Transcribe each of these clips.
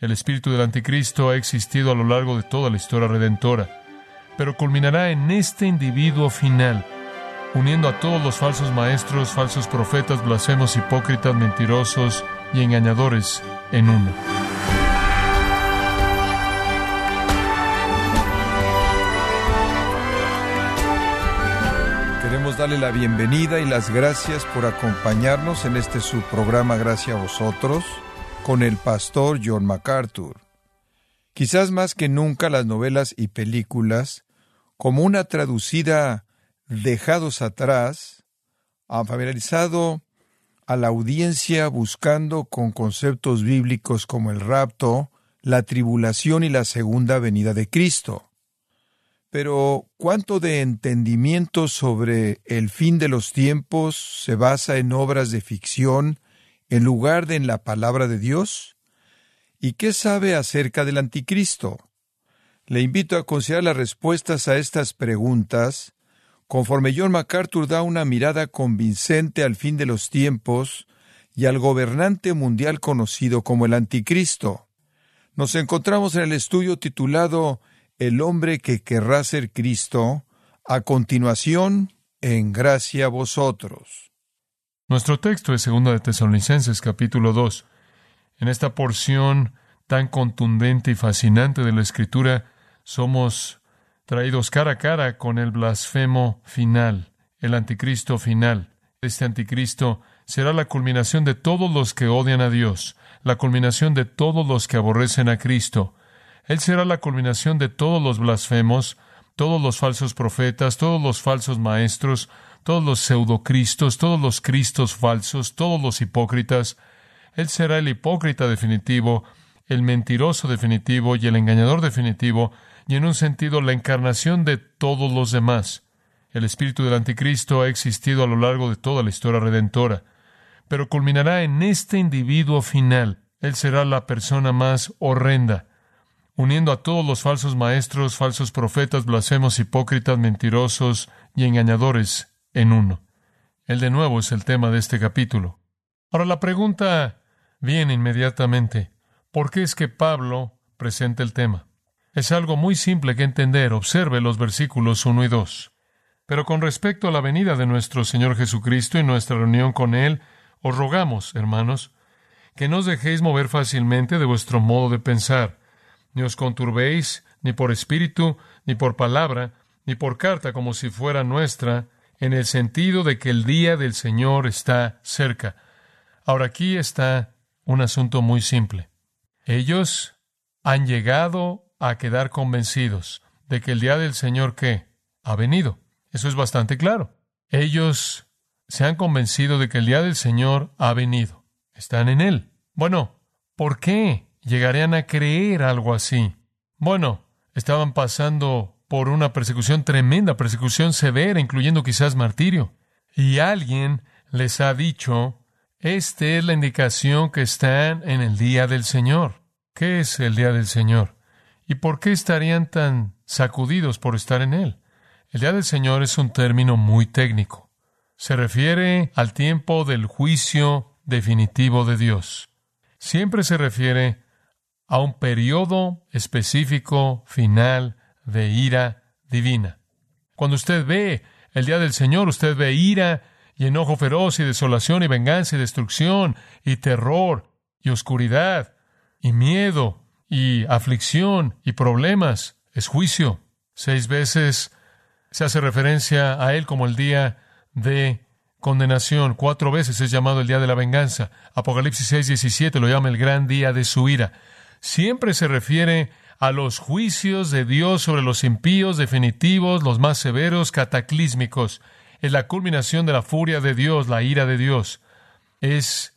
El espíritu del anticristo ha existido a lo largo de toda la historia redentora, pero culminará en este individuo final, uniendo a todos los falsos maestros, falsos profetas, blasfemos, hipócritas, mentirosos y engañadores en uno. Queremos darle la bienvenida y las gracias por acompañarnos en este subprograma Gracias a vosotros con el pastor John MacArthur. Quizás más que nunca las novelas y películas, como una traducida dejados atrás, han familiarizado a la audiencia buscando con conceptos bíblicos como el rapto, la tribulación y la segunda venida de Cristo. Pero, ¿cuánto de entendimiento sobre el fin de los tiempos se basa en obras de ficción en lugar de en la palabra de Dios? ¿Y qué sabe acerca del anticristo? Le invito a considerar las respuestas a estas preguntas conforme John MacArthur da una mirada convincente al fin de los tiempos y al gobernante mundial conocido como el anticristo. Nos encontramos en el estudio titulado El hombre que querrá ser Cristo, a continuación, en gracia a vosotros. Nuestro texto es 2 de Tesalonicenses capítulo 2. En esta porción tan contundente y fascinante de la Escritura, somos traídos cara a cara con el blasfemo final, el anticristo final. Este anticristo será la culminación de todos los que odian a Dios, la culminación de todos los que aborrecen a Cristo. Él será la culminación de todos los blasfemos, todos los falsos profetas, todos los falsos maestros, todos los pseudocristos, todos los cristos falsos, todos los hipócritas. Él será el hipócrita definitivo, el mentiroso definitivo y el engañador definitivo, y en un sentido la encarnación de todos los demás. El espíritu del anticristo ha existido a lo largo de toda la historia redentora, pero culminará en este individuo final. Él será la persona más horrenda, uniendo a todos los falsos maestros, falsos profetas, blasfemos, hipócritas, mentirosos y engañadores en uno. El de nuevo es el tema de este capítulo. Ahora la pregunta viene inmediatamente. ¿Por qué es que Pablo presenta el tema? Es algo muy simple que entender. Observe los versículos 1 y 2. Pero con respecto a la venida de nuestro Señor Jesucristo y nuestra reunión con Él, os rogamos, hermanos, que no os dejéis mover fácilmente de vuestro modo de pensar, ni os conturbéis, ni por espíritu, ni por palabra, ni por carta como si fuera nuestra, en el sentido de que el día del Señor está cerca. Ahora aquí está un asunto muy simple. Ellos han llegado a quedar convencidos de que el día del Señor ¿qué? ha venido. Eso es bastante claro. Ellos se han convencido de que el día del Señor ha venido. Están en Él. Bueno, ¿por qué llegarían a creer algo así? Bueno, estaban pasando por una persecución tremenda, persecución severa, incluyendo quizás martirio. Y alguien les ha dicho, esta es la indicación que están en el día del Señor. ¿Qué es el día del Señor? ¿Y por qué estarían tan sacudidos por estar en él? El día del Señor es un término muy técnico. Se refiere al tiempo del juicio definitivo de Dios. Siempre se refiere a un periodo específico, final, de ira divina. Cuando usted ve el día del Señor, usted ve ira y enojo feroz y desolación y venganza y destrucción y terror y oscuridad y miedo y aflicción y problemas. Es juicio. Seis veces se hace referencia a él como el día de condenación. Cuatro veces es llamado el día de la venganza. Apocalipsis 6, 17 lo llama el gran día de su ira. Siempre se refiere a los juicios de Dios sobre los impíos definitivos, los más severos, cataclísmicos. Es la culminación de la furia de Dios, la ira de Dios. Es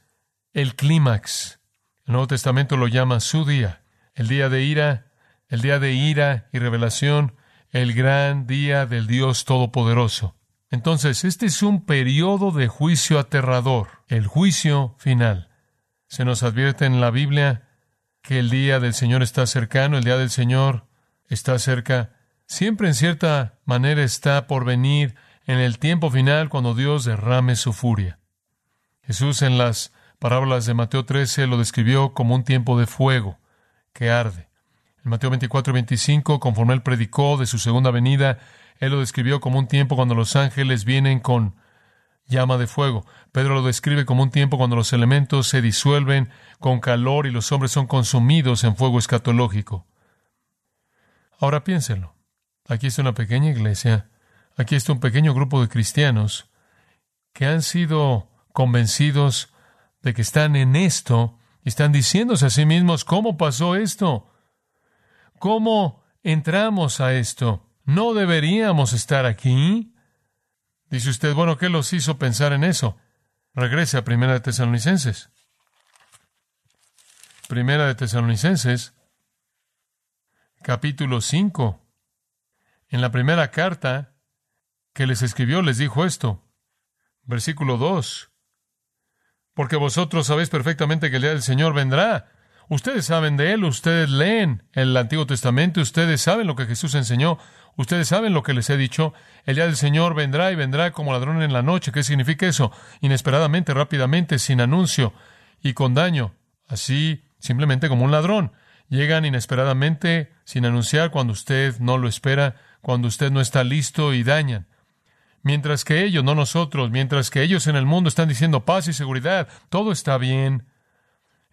el clímax. El Nuevo Testamento lo llama su día. El día de ira, el día de ira y revelación, el gran día del Dios Todopoderoso. Entonces, este es un periodo de juicio aterrador, el juicio final. Se nos advierte en la Biblia que el día del Señor está cercano, el día del Señor está cerca, siempre en cierta manera está por venir en el tiempo final cuando Dios derrame su furia. Jesús en las parábolas de Mateo 13 lo describió como un tiempo de fuego. que arde. En Mateo 24 y 25, conforme él predicó de su segunda venida, él lo describió como un tiempo cuando los ángeles vienen con llama de fuego. Pedro lo describe como un tiempo cuando los elementos se disuelven con calor y los hombres son consumidos en fuego escatológico. Ahora piénsenlo. Aquí está una pequeña iglesia, aquí está un pequeño grupo de cristianos que han sido convencidos de que están en esto y están diciéndose a sí mismos, ¿cómo pasó esto? ¿Cómo entramos a esto? ¿No deberíamos estar aquí? Dice usted, bueno, ¿qué los hizo pensar en eso? Regrese a Primera de Tesalonicenses. Primera de Tesalonicenses, capítulo 5. En la primera carta que les escribió les dijo esto. Versículo 2. Porque vosotros sabéis perfectamente que el día del Señor vendrá. Ustedes saben de Él, ustedes leen el Antiguo Testamento, ustedes saben lo que Jesús enseñó, ustedes saben lo que les he dicho. El día del Señor vendrá y vendrá como ladrón en la noche. ¿Qué significa eso? Inesperadamente, rápidamente, sin anuncio y con daño. Así, simplemente como un ladrón. Llegan inesperadamente, sin anunciar, cuando usted no lo espera, cuando usted no está listo y dañan. Mientras que ellos, no nosotros, mientras que ellos en el mundo están diciendo paz y seguridad, todo está bien,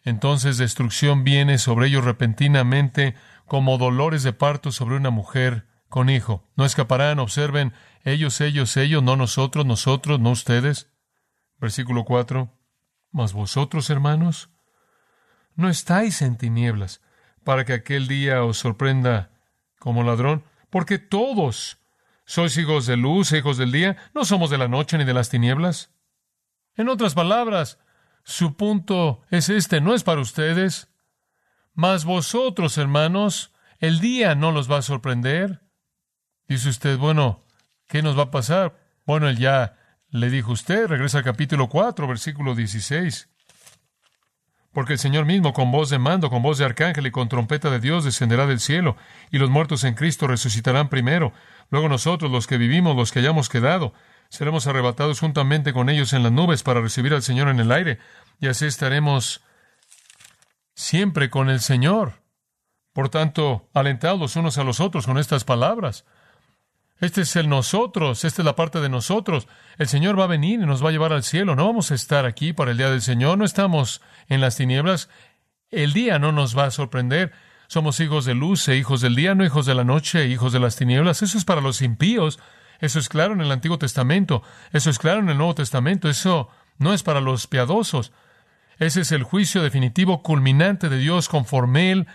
entonces destrucción viene sobre ellos repentinamente como dolores de parto sobre una mujer con hijo. No escaparán, observen, ellos, ellos, ellos, no nosotros, nosotros, no ustedes. Versículo 4. Mas vosotros, hermanos, no estáis en tinieblas para que aquel día os sorprenda como ladrón, porque todos ¿Sois hijos de luz, hijos del día? No somos de la noche ni de las tinieblas. En otras palabras, su punto es este, no es para ustedes. Mas vosotros, hermanos, el día no los va a sorprender. Dice usted, bueno, ¿qué nos va a pasar? Bueno, él ya le dijo usted, regresa al capítulo 4, versículo 16. Porque el Señor mismo, con voz de mando, con voz de arcángel y con trompeta de Dios, descenderá del cielo, y los muertos en Cristo resucitarán primero. Luego nosotros, los que vivimos, los que hayamos quedado, seremos arrebatados juntamente con ellos en las nubes para recibir al Señor en el aire, y así estaremos siempre con el Señor. Por tanto, alentados unos a los otros con estas palabras. Este es el nosotros, esta es la parte de nosotros. El Señor va a venir y nos va a llevar al cielo. No vamos a estar aquí para el día del Señor, no estamos en las tinieblas. El día no nos va a sorprender. Somos hijos de luz e hijos del día, no hijos de la noche, e hijos de las tinieblas. Eso es para los impíos. Eso es claro en el Antiguo Testamento. Eso es claro en el Nuevo Testamento. Eso no es para los piadosos. Ese es el juicio definitivo culminante de Dios conforme Él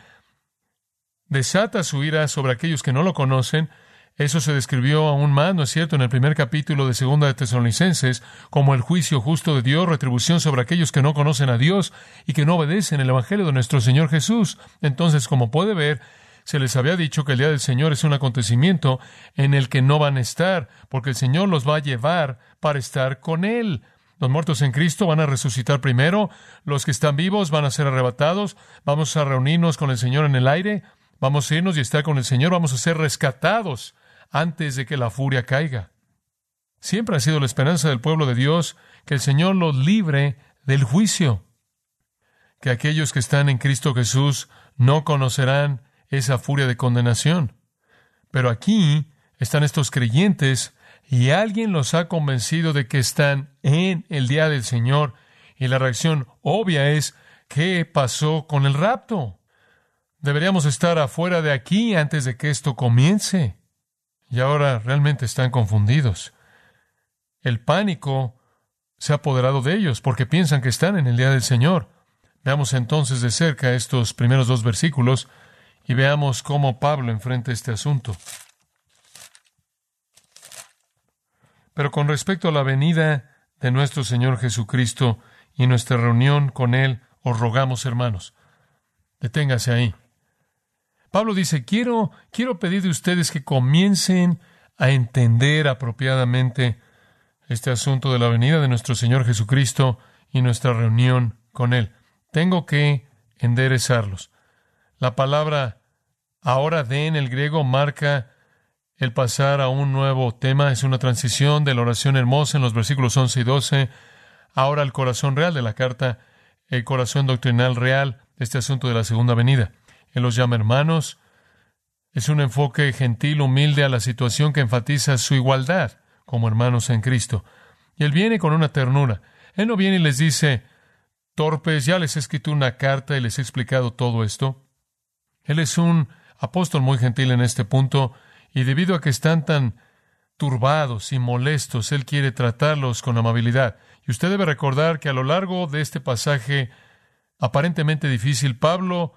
desata su ira sobre aquellos que no lo conocen eso se describió aún más, ¿no es cierto?, en el primer capítulo de Segunda de Tesalonicenses, como el juicio justo de Dios, retribución sobre aquellos que no conocen a Dios y que no obedecen el Evangelio de nuestro Señor Jesús. Entonces, como puede ver, se les había dicho que el día del Señor es un acontecimiento en el que no van a estar, porque el Señor los va a llevar para estar con Él. Los muertos en Cristo van a resucitar primero, los que están vivos van a ser arrebatados, vamos a reunirnos con el Señor en el aire, vamos a irnos y estar con el Señor, vamos a ser rescatados antes de que la furia caiga. Siempre ha sido la esperanza del pueblo de Dios que el Señor los libre del juicio, que aquellos que están en Cristo Jesús no conocerán esa furia de condenación. Pero aquí están estos creyentes y alguien los ha convencido de que están en el día del Señor y la reacción obvia es ¿qué pasó con el rapto? Deberíamos estar afuera de aquí antes de que esto comience y ahora realmente están confundidos. El pánico se ha apoderado de ellos porque piensan que están en el día del Señor. Veamos entonces de cerca estos primeros dos versículos y veamos cómo Pablo enfrenta este asunto. Pero con respecto a la venida de nuestro Señor Jesucristo y nuestra reunión con Él, os rogamos, hermanos, deténgase ahí. Pablo dice, quiero, quiero pedir de ustedes que comiencen a entender apropiadamente este asunto de la venida de nuestro Señor Jesucristo y nuestra reunión con Él. Tengo que enderezarlos. La palabra ahora de en el griego marca el pasar a un nuevo tema, es una transición de la oración hermosa en los versículos 11 y 12, ahora el corazón real de la carta, el corazón doctrinal real de este asunto de la segunda venida. Él los llama hermanos. Es un enfoque gentil, humilde a la situación que enfatiza su igualdad como hermanos en Cristo. Y Él viene con una ternura. Él no viene y les dice, torpes, ya les he escrito una carta y les he explicado todo esto. Él es un apóstol muy gentil en este punto, y debido a que están tan turbados y molestos, Él quiere tratarlos con amabilidad. Y usted debe recordar que a lo largo de este pasaje aparentemente difícil, Pablo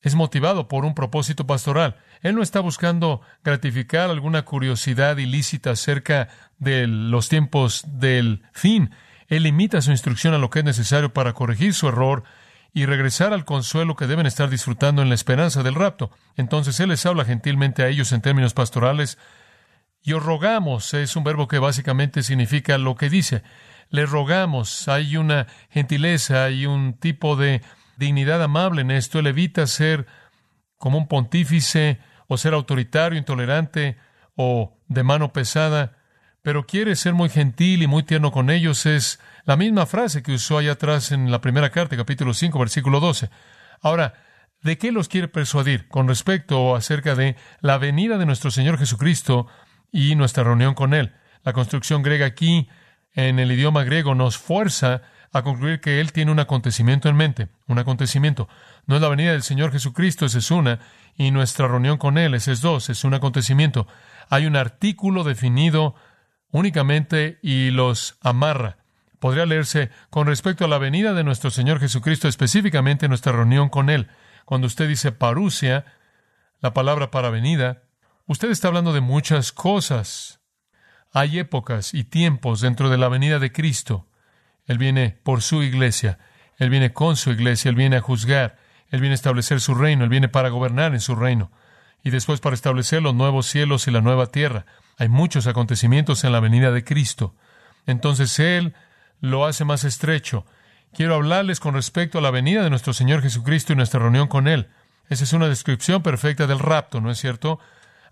es motivado por un propósito pastoral. Él no está buscando gratificar alguna curiosidad ilícita acerca de los tiempos del fin. Él limita su instrucción a lo que es necesario para corregir su error y regresar al consuelo que deben estar disfrutando en la esperanza del rapto. Entonces Él les habla gentilmente a ellos en términos pastorales. Y os rogamos, es un verbo que básicamente significa lo que dice. Le rogamos, hay una gentileza, hay un tipo de dignidad amable en esto. Él evita ser como un pontífice o ser autoritario, intolerante o de mano pesada pero quiere ser muy gentil y muy tierno con ellos. Es la misma frase que usó allá atrás en la primera carta, capítulo 5, versículo 12. Ahora, ¿de qué los quiere persuadir con respecto acerca de la venida de nuestro Señor Jesucristo y nuestra reunión con Él? La construcción griega aquí, en el idioma griego, nos fuerza a concluir que Él tiene un acontecimiento en mente, un acontecimiento. No es la venida del Señor Jesucristo, esa es una, y nuestra reunión con Él, ese es dos, es un acontecimiento. Hay un artículo definido únicamente y los amarra. Podría leerse con respecto a la venida de nuestro Señor Jesucristo, específicamente nuestra reunión con Él. Cuando usted dice parusia, la palabra para venida, usted está hablando de muchas cosas. Hay épocas y tiempos dentro de la venida de Cristo. Él viene por su iglesia, Él viene con su iglesia, Él viene a juzgar, Él viene a establecer su reino, Él viene para gobernar en su reino, y después para establecer los nuevos cielos y la nueva tierra. Hay muchos acontecimientos en la venida de Cristo. Entonces Él lo hace más estrecho. Quiero hablarles con respecto a la venida de nuestro Señor Jesucristo y nuestra reunión con Él. Esa es una descripción perfecta del rapto, ¿no es cierto?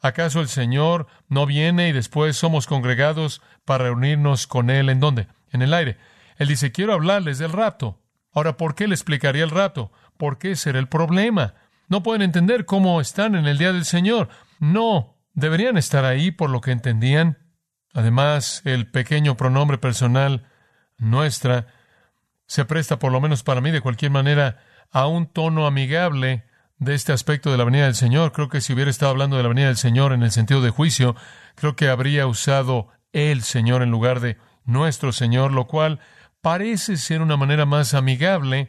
¿Acaso el Señor no viene y después somos congregados para reunirnos con Él en dónde? En el aire. Él dice, quiero hablarles del rapto. Ahora, ¿por qué le explicaría el rapto? ¿Por qué será el problema? No pueden entender cómo están en el día del Señor. No, deberían estar ahí por lo que entendían. Además, el pequeño pronombre personal nuestra se presta, por lo menos para mí, de cualquier manera, a un tono amigable de este aspecto de la venida del Señor. Creo que si hubiera estado hablando de la venida del Señor en el sentido de juicio, creo que habría usado el Señor en lugar de nuestro Señor, lo cual parece ser una manera más amigable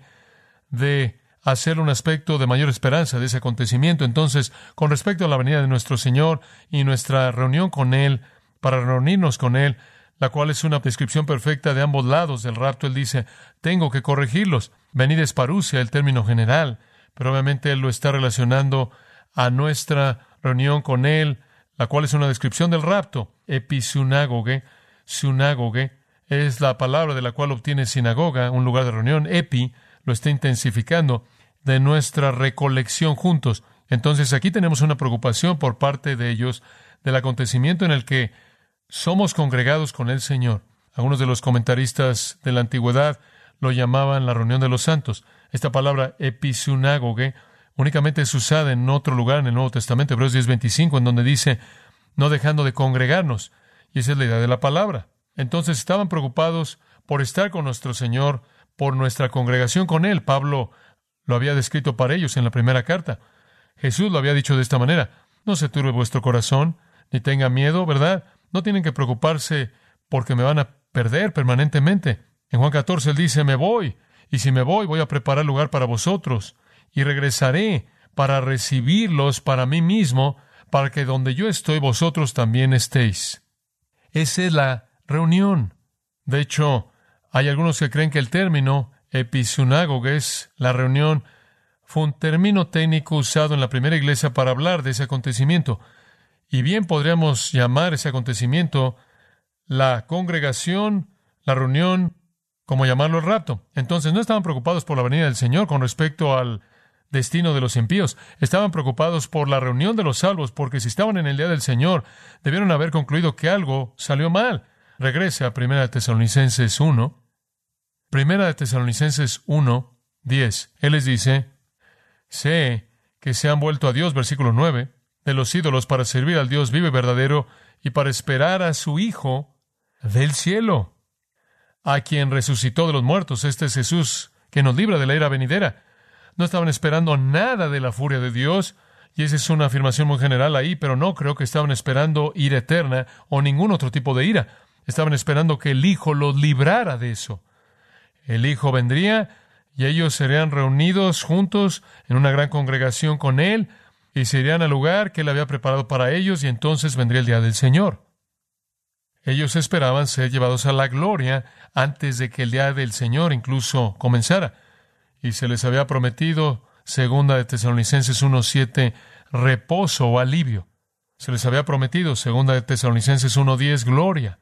de hacer un aspecto de mayor esperanza de ese acontecimiento. Entonces, con respecto a la venida de nuestro Señor y nuestra reunión con Él, para reunirnos con Él, la cual es una descripción perfecta de ambos lados del rapto, Él dice, tengo que corregirlos. Venid es parusia, el término general, pero obviamente Él lo está relacionando a nuestra reunión con Él, la cual es una descripción del rapto. Episunágoge, sunágoge, es la palabra de la cual obtiene sinagoga, un lugar de reunión. Epi lo está intensificando de nuestra recolección juntos. Entonces aquí tenemos una preocupación por parte de ellos del acontecimiento en el que somos congregados con el Señor. Algunos de los comentaristas de la antigüedad lo llamaban la reunión de los santos. Esta palabra episunágoge únicamente es usada en otro lugar en el Nuevo Testamento, Hebreos 10:25, en donde dice, no dejando de congregarnos. Y esa es la idea de la palabra. Entonces estaban preocupados por estar con nuestro Señor, por nuestra congregación con Él. Pablo lo había descrito para ellos en la primera carta. Jesús lo había dicho de esta manera. No se turbe vuestro corazón, ni tenga miedo, ¿verdad? No tienen que preocuparse porque me van a perder permanentemente. En Juan 14 él dice, me voy, y si me voy voy a preparar lugar para vosotros, y regresaré para recibirlos para mí mismo, para que donde yo estoy vosotros también estéis. Esa es la reunión. De hecho, hay algunos que creen que el término es la reunión, fue un término técnico usado en la primera iglesia para hablar de ese acontecimiento. Y bien podríamos llamar ese acontecimiento la congregación, la reunión, como llamarlo el rapto. Entonces no estaban preocupados por la venida del Señor con respecto al destino de los impíos. Estaban preocupados por la reunión de los salvos, porque si estaban en el día del Señor, debieron haber concluido que algo salió mal. Regrese a 1 Tesalonicenses 1. Primera de Tesalonicenses 1, 10. Él les dice, sé que se han vuelto a Dios, versículo 9, de los ídolos para servir al Dios vivo y verdadero y para esperar a su Hijo del cielo, a quien resucitó de los muertos. Este es Jesús que nos libra de la era venidera. No estaban esperando nada de la furia de Dios, y esa es una afirmación muy general ahí, pero no creo que estaban esperando ira eterna o ningún otro tipo de ira. Estaban esperando que el Hijo los librara de eso. El Hijo vendría y ellos serían reunidos juntos en una gran congregación con Él y se irían al lugar que Él había preparado para ellos y entonces vendría el día del Señor. Ellos esperaban ser llevados a la gloria antes de que el día del Señor incluso comenzara. Y se les había prometido Segunda de Tesalonicenses 1.7, reposo o alivio. Se les había prometido, segunda de Tesalonicenses 1.10, gloria.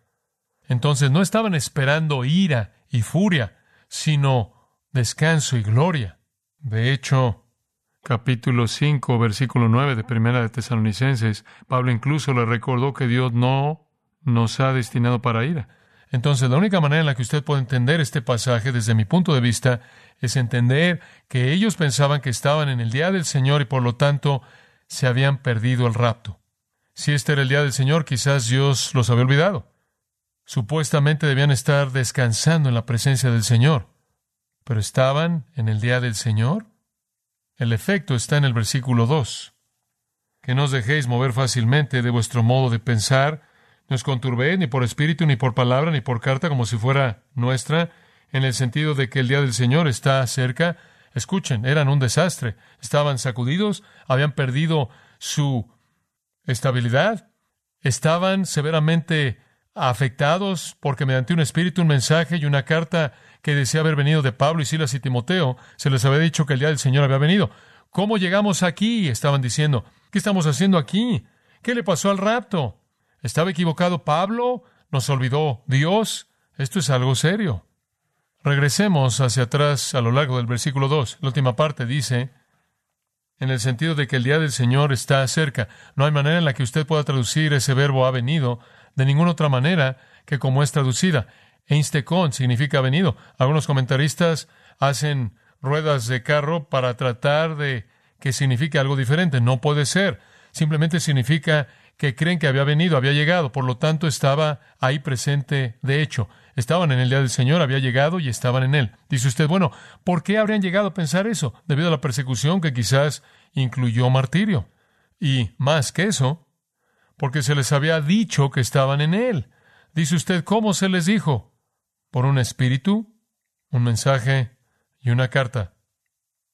Entonces no estaban esperando ira y furia, sino descanso y gloria. De hecho, capítulo 5, versículo 9 de Primera de Tesalonicenses, Pablo incluso le recordó que Dios no nos ha destinado para ira. Entonces, la única manera en la que usted puede entender este pasaje desde mi punto de vista es entender que ellos pensaban que estaban en el día del Señor y por lo tanto se habían perdido el rapto. Si este era el día del Señor, quizás Dios los había olvidado. Supuestamente debían estar descansando en la presencia del Señor. ¿Pero estaban en el día del Señor? El efecto está en el versículo 2. Que no os dejéis mover fácilmente de vuestro modo de pensar, no os conturbéis ni por espíritu, ni por palabra, ni por carta, como si fuera nuestra, en el sentido de que el día del Señor está cerca. Escuchen, eran un desastre. Estaban sacudidos, habían perdido su estabilidad, estaban severamente afectados porque mediante un espíritu, un mensaje y una carta que decía haber venido de Pablo y Silas y Timoteo, se les había dicho que el día del Señor había venido. ¿Cómo llegamos aquí? Estaban diciendo. ¿Qué estamos haciendo aquí? ¿Qué le pasó al rapto? ¿Estaba equivocado Pablo? ¿Nos olvidó Dios? Esto es algo serio. Regresemos hacia atrás a lo largo del versículo 2. La última parte dice, en el sentido de que el día del Señor está cerca. No hay manera en la que usted pueda traducir ese verbo ha venido de ninguna otra manera que como es traducida. Einstecon significa venido. Algunos comentaristas hacen ruedas de carro para tratar de que signifique algo diferente. No puede ser. Simplemente significa que creen que había venido, había llegado, por lo tanto estaba ahí presente de hecho. Estaban en el día del Señor, había llegado y estaban en él. Dice usted, bueno, ¿por qué habrían llegado a pensar eso? Debido a la persecución que quizás incluyó martirio. Y más que eso, porque se les había dicho que estaban en él. Dice usted, ¿cómo se les dijo? Por un espíritu, un mensaje y una carta.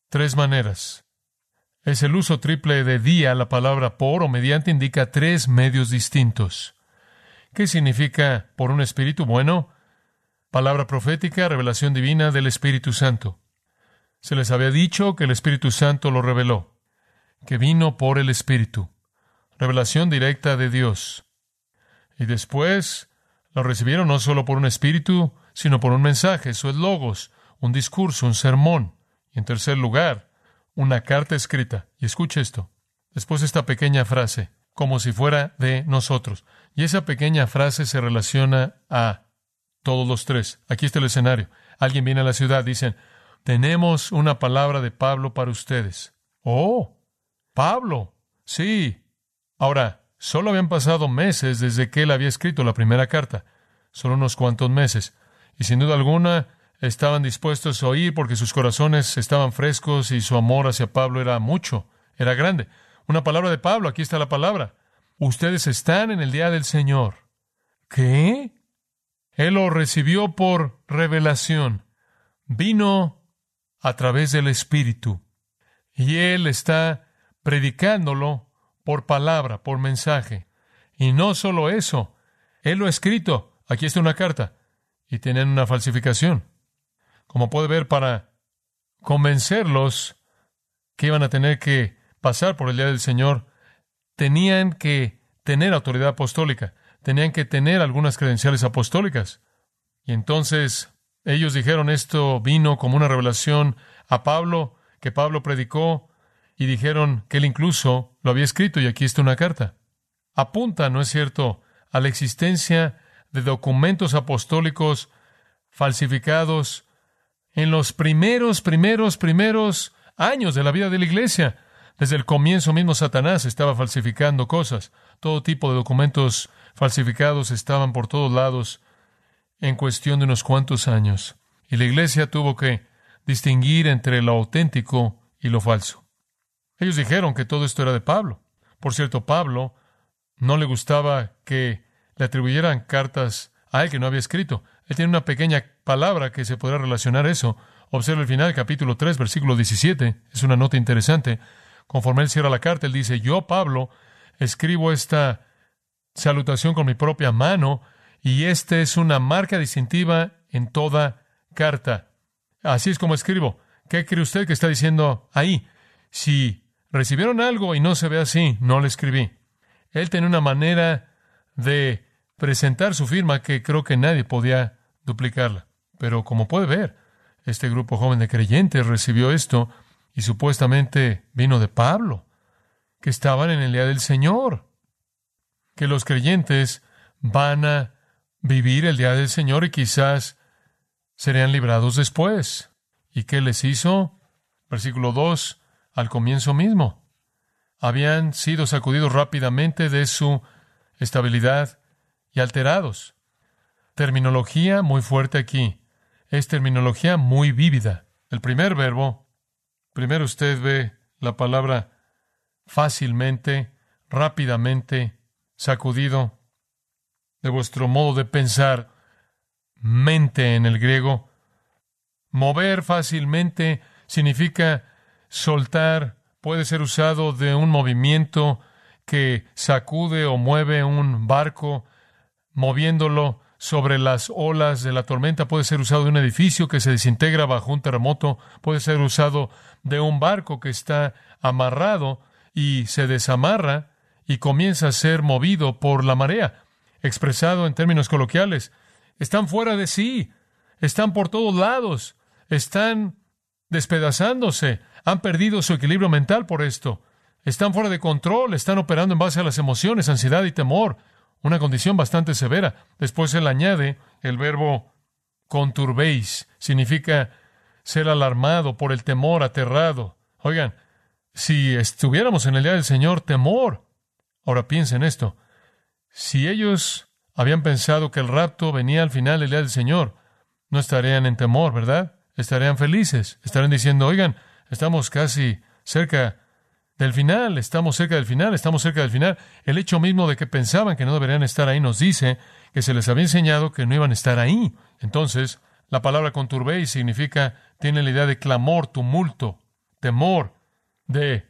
Tres maneras. Es el uso triple de día, la palabra por o mediante indica tres medios distintos. ¿Qué significa por un espíritu? Bueno, palabra profética, revelación divina del Espíritu Santo. Se les había dicho que el Espíritu Santo lo reveló, que vino por el Espíritu. Revelación directa de Dios. Y después lo recibieron no solo por un espíritu, sino por un mensaje, eso es logos, un discurso, un sermón. Y en tercer lugar, una carta escrita. Y escuche esto. Después esta pequeña frase, como si fuera de nosotros. Y esa pequeña frase se relaciona a todos los tres. Aquí está el escenario. Alguien viene a la ciudad, dicen, tenemos una palabra de Pablo para ustedes. Oh, Pablo. Sí. Ahora, solo habían pasado meses desde que él había escrito la primera carta. Solo unos cuantos meses. Y sin duda alguna, estaban dispuestos a oír porque sus corazones estaban frescos y su amor hacia Pablo era mucho, era grande. Una palabra de Pablo, aquí está la palabra. Ustedes están en el día del Señor. ¿Qué? Él lo recibió por revelación. Vino a través del Espíritu. Y Él está predicándolo por palabra, por mensaje. Y no solo eso, Él lo ha escrito. Aquí está una carta. Y tienen una falsificación como puede ver, para convencerlos que iban a tener que pasar por el día del Señor, tenían que tener autoridad apostólica, tenían que tener algunas credenciales apostólicas. Y entonces ellos dijeron esto vino como una revelación a Pablo, que Pablo predicó, y dijeron que él incluso lo había escrito, y aquí está una carta. Apunta, ¿no es cierto?, a la existencia de documentos apostólicos falsificados en los primeros, primeros, primeros años de la vida de la iglesia. Desde el comienzo mismo Satanás estaba falsificando cosas. Todo tipo de documentos falsificados estaban por todos lados en cuestión de unos cuantos años. Y la iglesia tuvo que distinguir entre lo auténtico y lo falso. Ellos dijeron que todo esto era de Pablo. Por cierto, Pablo no le gustaba que le atribuyeran cartas a él que no había escrito. Él tiene una pequeña palabra que se podrá relacionar eso. Observa el final, capítulo 3, versículo 17. Es una nota interesante. Conforme él cierra la carta, él dice, yo, Pablo, escribo esta salutación con mi propia mano y esta es una marca distintiva en toda carta. Así es como escribo. ¿Qué cree usted que está diciendo ahí? Si recibieron algo y no se ve así, no le escribí. Él tiene una manera de presentar su firma que creo que nadie podía duplicarla. Pero como puede ver, este grupo joven de creyentes recibió esto y supuestamente vino de Pablo, que estaban en el día del Señor, que los creyentes van a vivir el día del Señor y quizás serían librados después. ¿Y qué les hizo? Versículo 2, al comienzo mismo. Habían sido sacudidos rápidamente de su estabilidad y alterados. Terminología muy fuerte aquí. Es terminología muy vívida. El primer verbo Primero usted ve la palabra fácilmente, rápidamente, sacudido de vuestro modo de pensar, mente en el griego. Mover fácilmente significa soltar, puede ser usado de un movimiento que sacude o mueve un barco, moviéndolo sobre las olas de la tormenta, puede ser usado de un edificio que se desintegra bajo un terremoto, puede ser usado de un barco que está amarrado y se desamarra y comienza a ser movido por la marea. Expresado en términos coloquiales, están fuera de sí, están por todos lados, están despedazándose, han perdido su equilibrio mental por esto, están fuera de control, están operando en base a las emociones, ansiedad y temor, una condición bastante severa. Después él añade el verbo conturbéis, significa ser alarmado por el temor, aterrado. Oigan, si estuviéramos en el día del Señor, temor. Ahora piensen esto. Si ellos habían pensado que el rapto venía al final del día del Señor, no estarían en temor, ¿verdad? Estarían felices, estarían diciendo, oigan, estamos casi cerca del final, estamos cerca del final, estamos cerca del final. El hecho mismo de que pensaban que no deberían estar ahí nos dice que se les había enseñado que no iban a estar ahí. Entonces, la palabra conturbéis significa, tiene la idea de clamor, tumulto, temor, de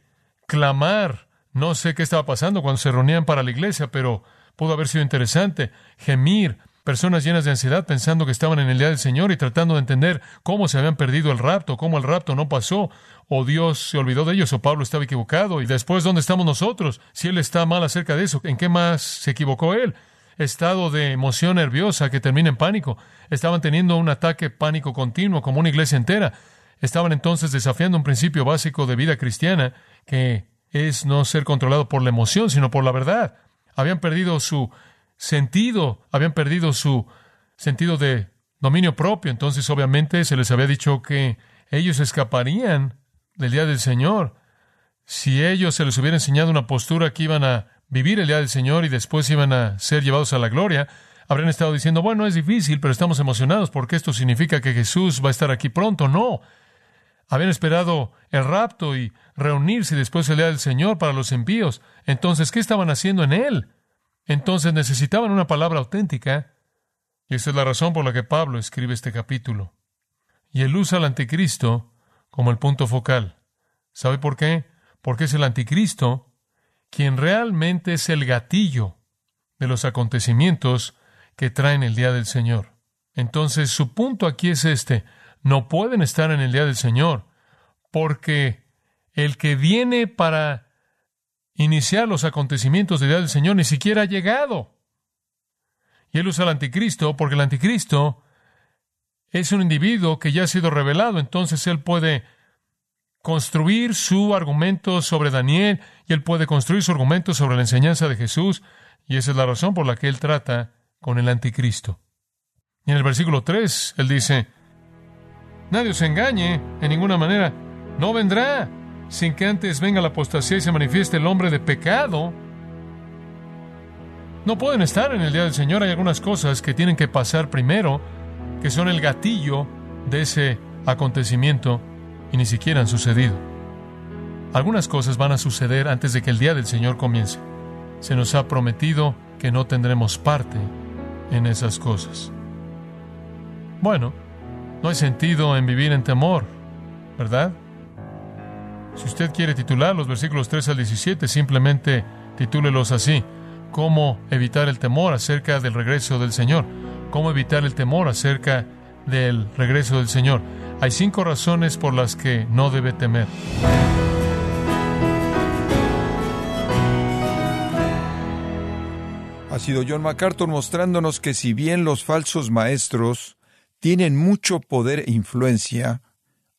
clamar. No sé qué estaba pasando cuando se reunían para la iglesia, pero pudo haber sido interesante. Gemir, personas llenas de ansiedad pensando que estaban en el día del Señor y tratando de entender cómo se habían perdido el rapto, cómo el rapto no pasó, o Dios se olvidó de ellos, o Pablo estaba equivocado, y después, ¿dónde estamos nosotros? Si él está mal acerca de eso, ¿en qué más se equivocó él? Estado de emoción nerviosa que termina en pánico. Estaban teniendo un ataque pánico continuo, como una iglesia entera. Estaban entonces desafiando un principio básico de vida cristiana, que es no ser controlado por la emoción, sino por la verdad. Habían perdido su sentido, habían perdido su sentido de dominio propio. Entonces, obviamente, se les había dicho que ellos escaparían del día del Señor. Si ellos se les hubiera enseñado una postura que iban a vivir el día del Señor y después iban a ser llevados a la gloria, habrían estado diciendo, bueno, es difícil, pero estamos emocionados porque esto significa que Jesús va a estar aquí pronto. No. Habían esperado el rapto y reunirse después el día del Señor para los envíos. Entonces, ¿qué estaban haciendo en él? Entonces necesitaban una palabra auténtica, y esa es la razón por la que Pablo escribe este capítulo. Y él usa al anticristo como el punto focal. ¿Sabe por qué? Porque es el anticristo quien realmente es el gatillo de los acontecimientos que traen el día del Señor. Entonces su punto aquí es este, no pueden estar en el día del Señor, porque el que viene para iniciar los acontecimientos del día del Señor, ni siquiera ha llegado. Y él usa el anticristo porque el anticristo es un individuo que ya ha sido revelado, entonces él puede construir su argumento sobre Daniel y él puede construir su argumento sobre la enseñanza de Jesús, y esa es la razón por la que él trata con el anticristo. Y en el versículo 3, él dice, nadie os engañe en ninguna manera, no vendrá, sin que antes venga la apostasía y se manifieste el hombre de pecado, no pueden estar en el día del Señor. Hay algunas cosas que tienen que pasar primero, que son el gatillo de ese acontecimiento y ni siquiera han sucedido. Algunas cosas van a suceder antes de que el día del Señor comience. Se nos ha prometido que no tendremos parte en esas cosas. Bueno, no hay sentido en vivir en temor, ¿verdad? Si usted quiere titular los versículos 3 al 17, simplemente titúlelos así cómo evitar el temor acerca del regreso del Señor, cómo evitar el temor acerca del regreso del Señor. Hay cinco razones por las que no debe temer. Ha sido John MacArthur mostrándonos que si bien los falsos maestros tienen mucho poder e influencia,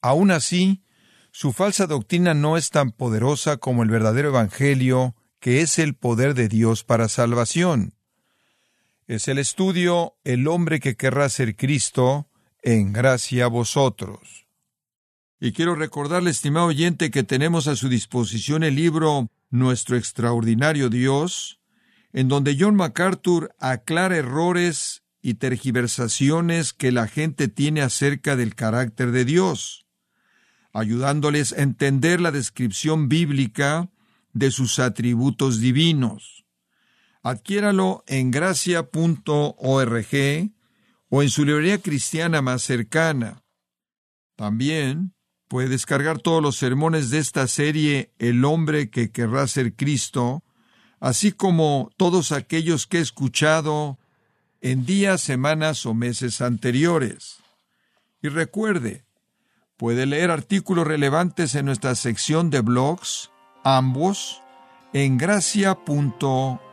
aún así, su falsa doctrina no es tan poderosa como el verdadero Evangelio que es el poder de Dios para salvación. Es el estudio El hombre que querrá ser Cristo, en gracia a vosotros. Y quiero recordarle, estimado oyente, que tenemos a su disposición el libro Nuestro extraordinario Dios, en donde John MacArthur aclara errores y tergiversaciones que la gente tiene acerca del carácter de Dios, ayudándoles a entender la descripción bíblica de sus atributos divinos. Adquiéralo en gracia.org o en su librería cristiana más cercana. También puede descargar todos los sermones de esta serie El hombre que querrá ser Cristo, así como todos aquellos que he escuchado en días, semanas o meses anteriores. Y recuerde, puede leer artículos relevantes en nuestra sección de blogs ambos en gracia.org.